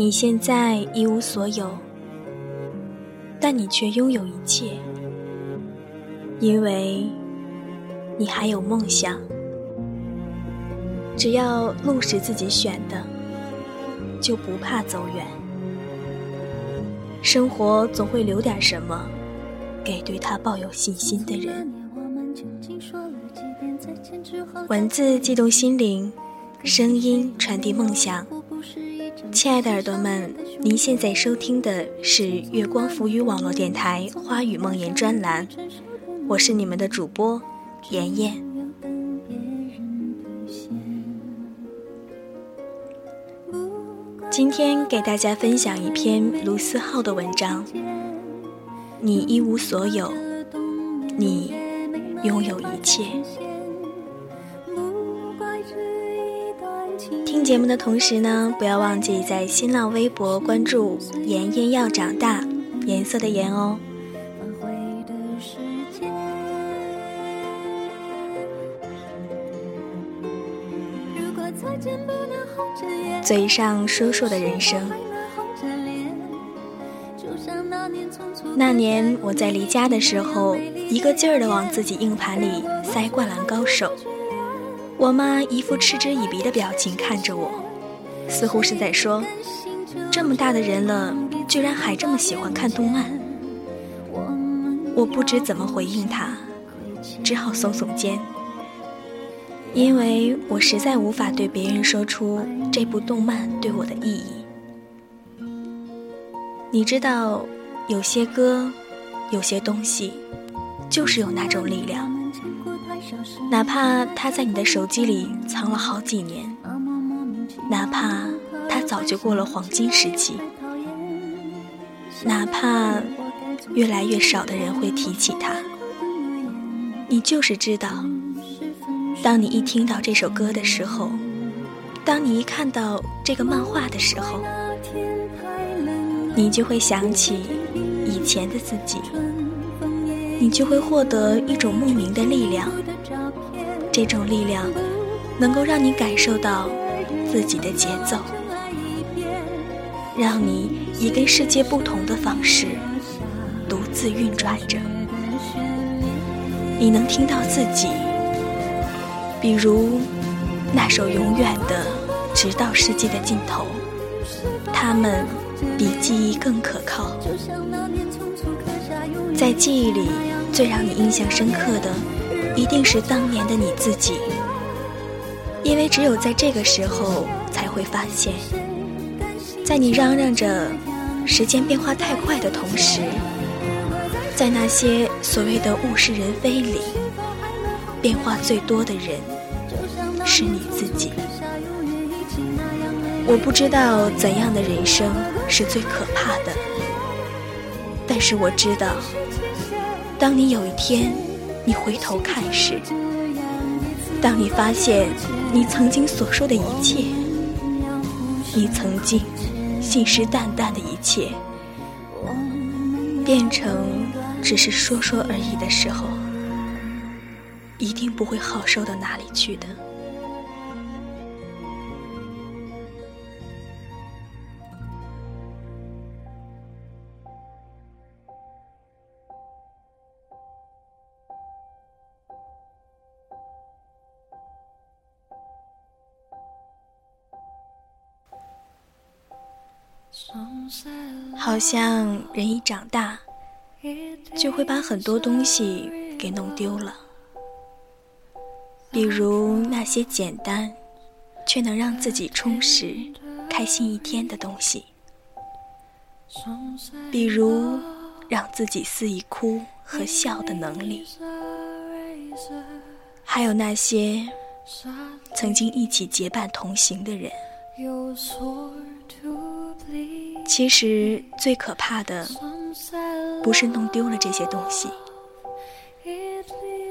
你现在一无所有，但你却拥有一切，因为你还有梦想。只要路是自己选的，就不怕走远。生活总会留点什么，给对他抱有信心的人。文字激动心灵，声音传递梦想。亲爱的耳朵们，您现在收听的是月光浮语网络电台《花语梦言》专栏，我是你们的主播妍妍。今天给大家分享一篇卢思浩的文章。你一无所有，你拥有一切。听节目的同时呢，不要忘记在新浪微博关注“妍妍要长大”，颜色的颜哦。嘴上说说的人生。那年我在离家的时候，一个劲儿的往自己硬盘里塞《灌篮高手》。我妈一副嗤之以鼻的表情看着我，似乎是在说：“这么大的人了，居然还这么喜欢看动漫。”我不知怎么回应她，只好耸耸肩。因为我实在无法对别人说出这部动漫对我的意义。你知道，有些歌，有些东西，就是有那种力量。哪怕他在你的手机里藏了好几年，哪怕他早就过了黄金时期，哪怕越来越少的人会提起他，你就是知道。当你一听到这首歌的时候，当你一看到这个漫画的时候，你就会想起以前的自己，你就会获得一种莫名的力量。这种力量能够让你感受到自己的节奏，让你以跟世界不同的方式独自运转着。你能听到自己。比如那首永远的，直到世界的尽头，他们比记忆更可靠。在记忆里，最让你印象深刻的，一定是当年的你自己，因为只有在这个时候，才会发现，在你嚷嚷着时间变化太快的同时，在那些所谓的物是人非里。变化最多的人是你自己。我不知道怎样的人生是最可怕的，但是我知道，当你有一天你回头看时，当你发现你曾经所说的一切，你曾经信誓旦旦的一切，变成只是说说而已的时候。一定不会好受到哪里去的。好像人一长大，就会把很多东西给弄丢了。比如那些简单，却能让自己充实、开心一天的东西；比如让自己肆意哭和笑的能力；还有那些曾经一起结伴同行的人。其实最可怕的，不是弄丢了这些东西，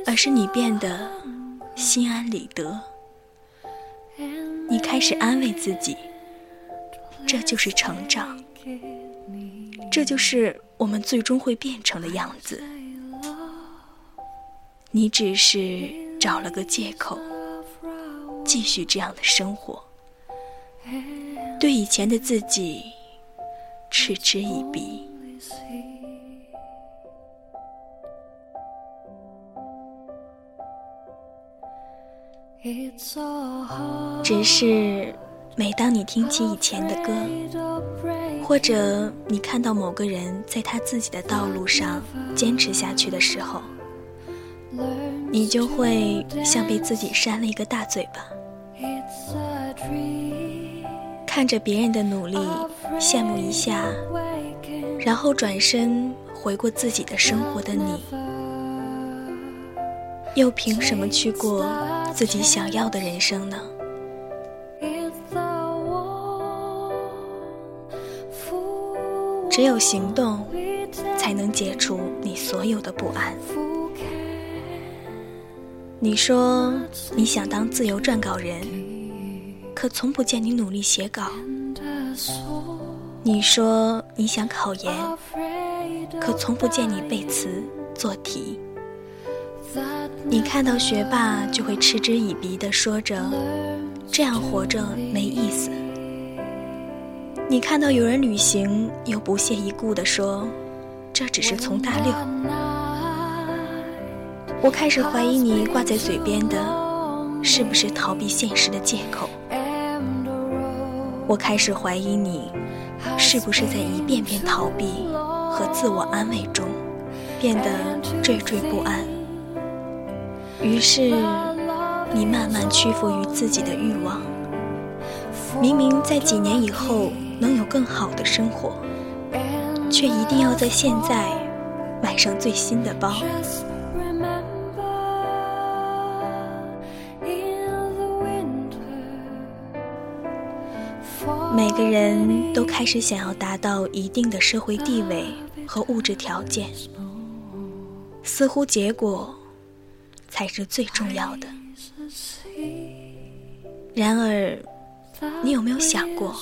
而是你变得。心安理得，你开始安慰自己，这就是成长，这就是我们最终会变成的样子。你只是找了个借口，继续这样的生活，对以前的自己嗤之以鼻。只是，每当你听起以前的歌，或者你看到某个人在他自己的道路上坚持下去的时候，你就会像被自己扇了一个大嘴巴。看着别人的努力，羡慕一下，然后转身回过自己的生活的你，又凭什么去过自己想要的人生呢？只有行动，才能解除你所有的不安。你说你想当自由撰稿人。可从不见你努力写稿。你说你想考研，可从不见你背词做题。你看到学霸就会嗤之以鼻地说着：“这样活着没意思。”你看到有人旅行，又不屑一顾地说：“这只是从大六。”我开始怀疑你挂在嘴边的，是不是逃避现实的借口。我开始怀疑你，是不是在一遍遍逃避和自我安慰中，变得惴惴不安。于是，你慢慢屈服于自己的欲望。明明在几年以后能有更好的生活，却一定要在现在买上最新的包。每个人都开始想要达到一定的社会地位和物质条件，似乎结果才是最重要的。然而，你有没有想过，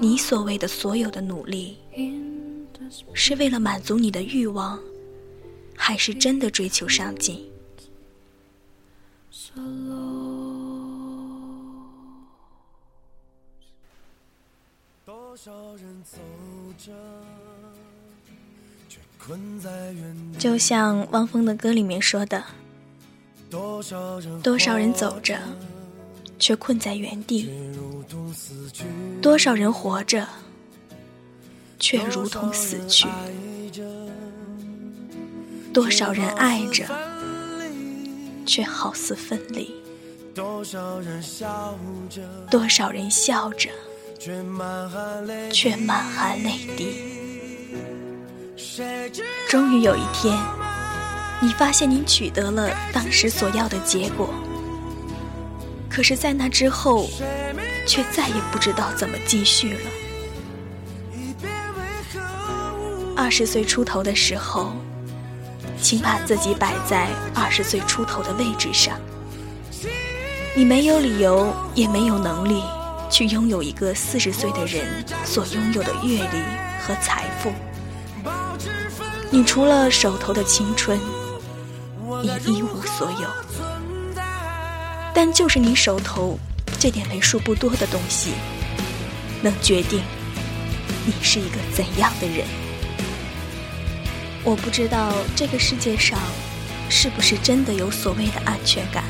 你所谓的所有的努力，是为了满足你的欲望，还是真的追求上进？就像汪峰的歌里面说的：“多少人走着，却困在原地；多少人活着，却如同死去；多少人爱着，却好似分离；多少人笑着。”却满含泪滴。终于有一天，你发现你取得了当时所要的结果，可是，在那之后，却再也不知道怎么继续了。二十岁出头的时候，请把自己摆在二十岁出头的位置上。你没有理由，也没有能力。去拥有一个四十岁的人所拥有的阅历和财富，你除了手头的青春，你一无所有。但就是你手头这点为数不多的东西，能决定你是一个怎样的人。我不知道这个世界上是不是真的有所谓的安全感。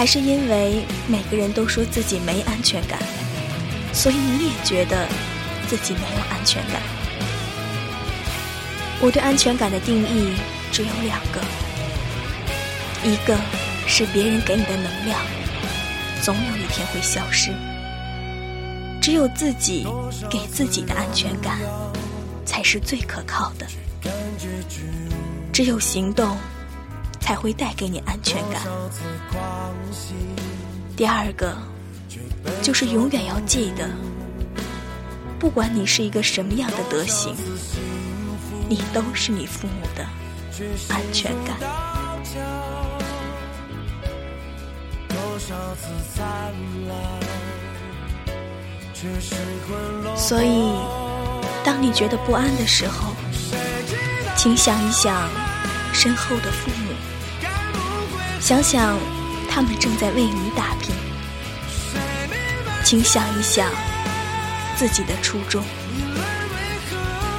还是因为每个人都说自己没安全感，所以你也觉得自己没有安全感。我对安全感的定义只有两个：一个是别人给你的能量，总有一天会消失；只有自己给自己的安全感，才是最可靠的。只有行动。才会带给你安全感。第二个，就是永远要记得，不管你是一个什么样的德行，你都是你父母的安全感。所以，当你觉得不安的时候，请想一想身后的父母。想想，他们正在为你打拼。请想一想，自己的初衷，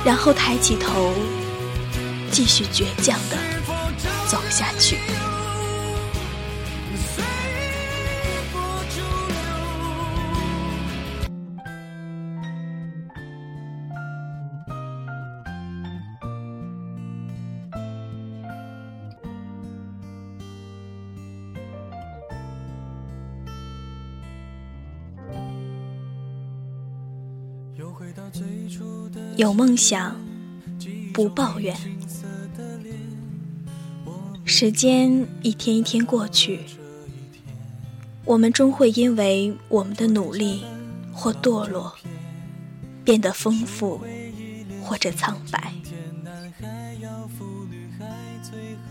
然后抬起头，继续倔强的走下去。有梦想，不抱怨。时间一天一天过去，我们终会因为我们的努力或堕落，变得丰富或者苍白。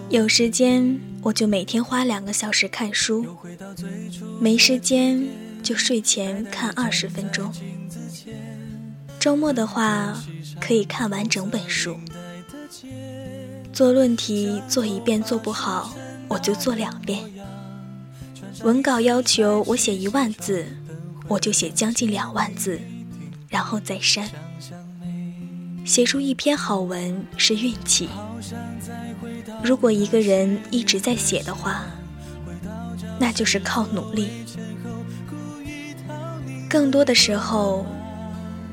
有时间我就每天花两个小时看书，没时间就睡前看二十分钟。周末的话，可以看完整本书。做论题做一遍做不好，我就做两遍。文稿要求我写一万字，我就写将近两万字，然后再删。写出一篇好文是运气。如果一个人一直在写的话，那就是靠努力。更多的时候。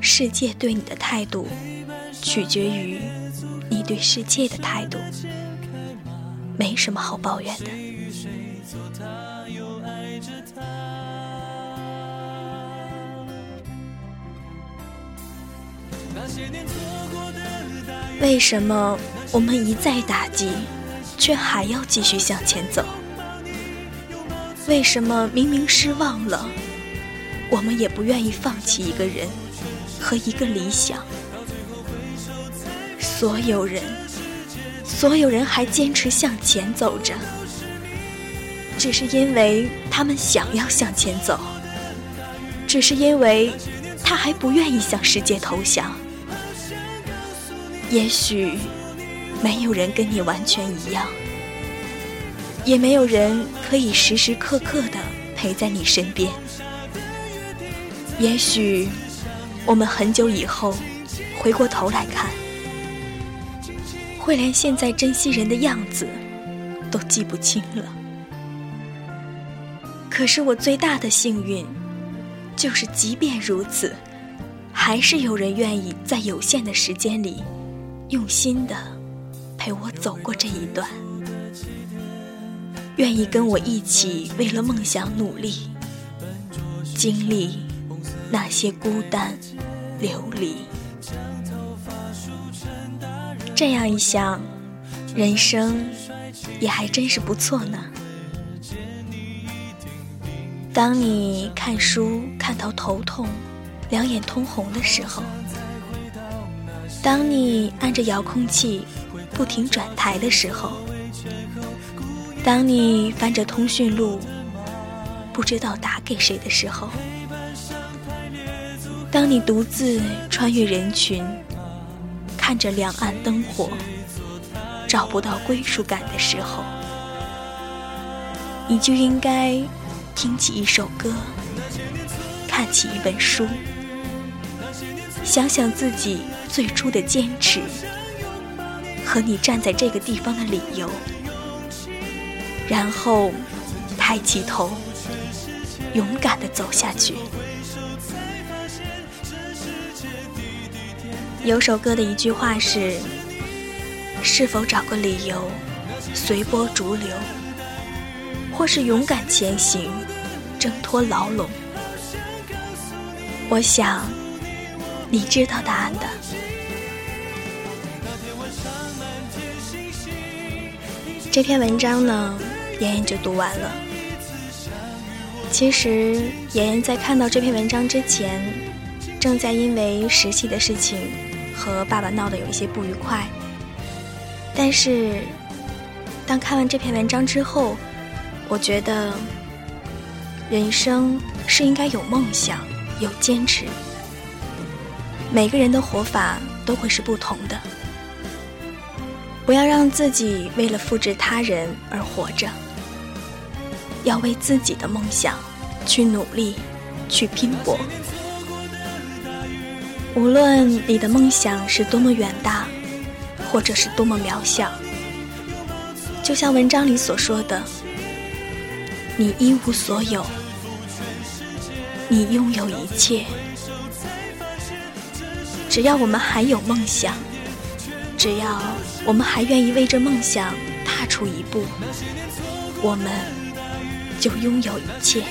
世界对你的态度，取决于你对世界的态度。没什么好抱怨的。为什么我们一再打击，却还要继续向前走？为什么明明失望了，我们也不愿意放弃一个人？和一个理想，所有人，所有人还坚持向前走着，只是因为他们想要向前走，只是因为他还不愿意向世界投降。也许没有人跟你完全一样，也没有人可以时时刻刻的陪在你身边。也许。我们很久以后回过头来看，会连现在珍惜人的样子都记不清了。可是我最大的幸运，就是即便如此，还是有人愿意在有限的时间里，用心的陪我走过这一段，愿意跟我一起为了梦想努力，经历。那些孤单、流离，这样一想，人生也还真是不错呢。当你看书看到头痛、两眼通红的时候，当你按着遥控器不停转台的时候，当你翻着通讯录不知道打给谁的时候。当你独自穿越人群，看着两岸灯火，找不到归属感的时候，你就应该听起一首歌，看起一本书，想想自己最初的坚持和你站在这个地方的理由，然后抬起头，勇敢的走下去。有首歌的一句话是：“是否找个理由，随波逐流，或是勇敢前行，挣脱牢笼？”我想，你知道答案的。这篇文章呢，妍妍就读完了。其实，妍妍在看到这篇文章之前，正在因为实习的事情。和爸爸闹得有一些不愉快，但是当看完这篇文章之后，我觉得人生是应该有梦想、有坚持。每个人的活法都会是不同的，不要让自己为了复制他人而活着，要为自己的梦想去努力、去拼搏。无论你的梦想是多么远大，或者是多么渺小，就像文章里所说的，你一无所有，你拥有一切。只要我们还有梦想，只要我们还愿意为这梦想踏出一步，我们就拥有一切。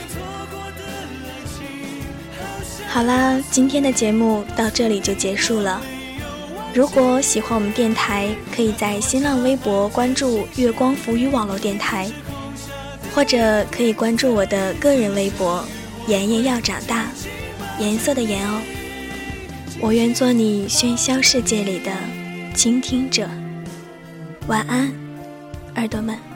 好啦，今天的节目到这里就结束了。如果喜欢我们电台，可以在新浪微博关注“月光浮语网络电台”，或者可以关注我的个人微博“妍妍要长大”，颜色的颜哦。我愿做你喧嚣世界里的倾听者。晚安，耳朵们。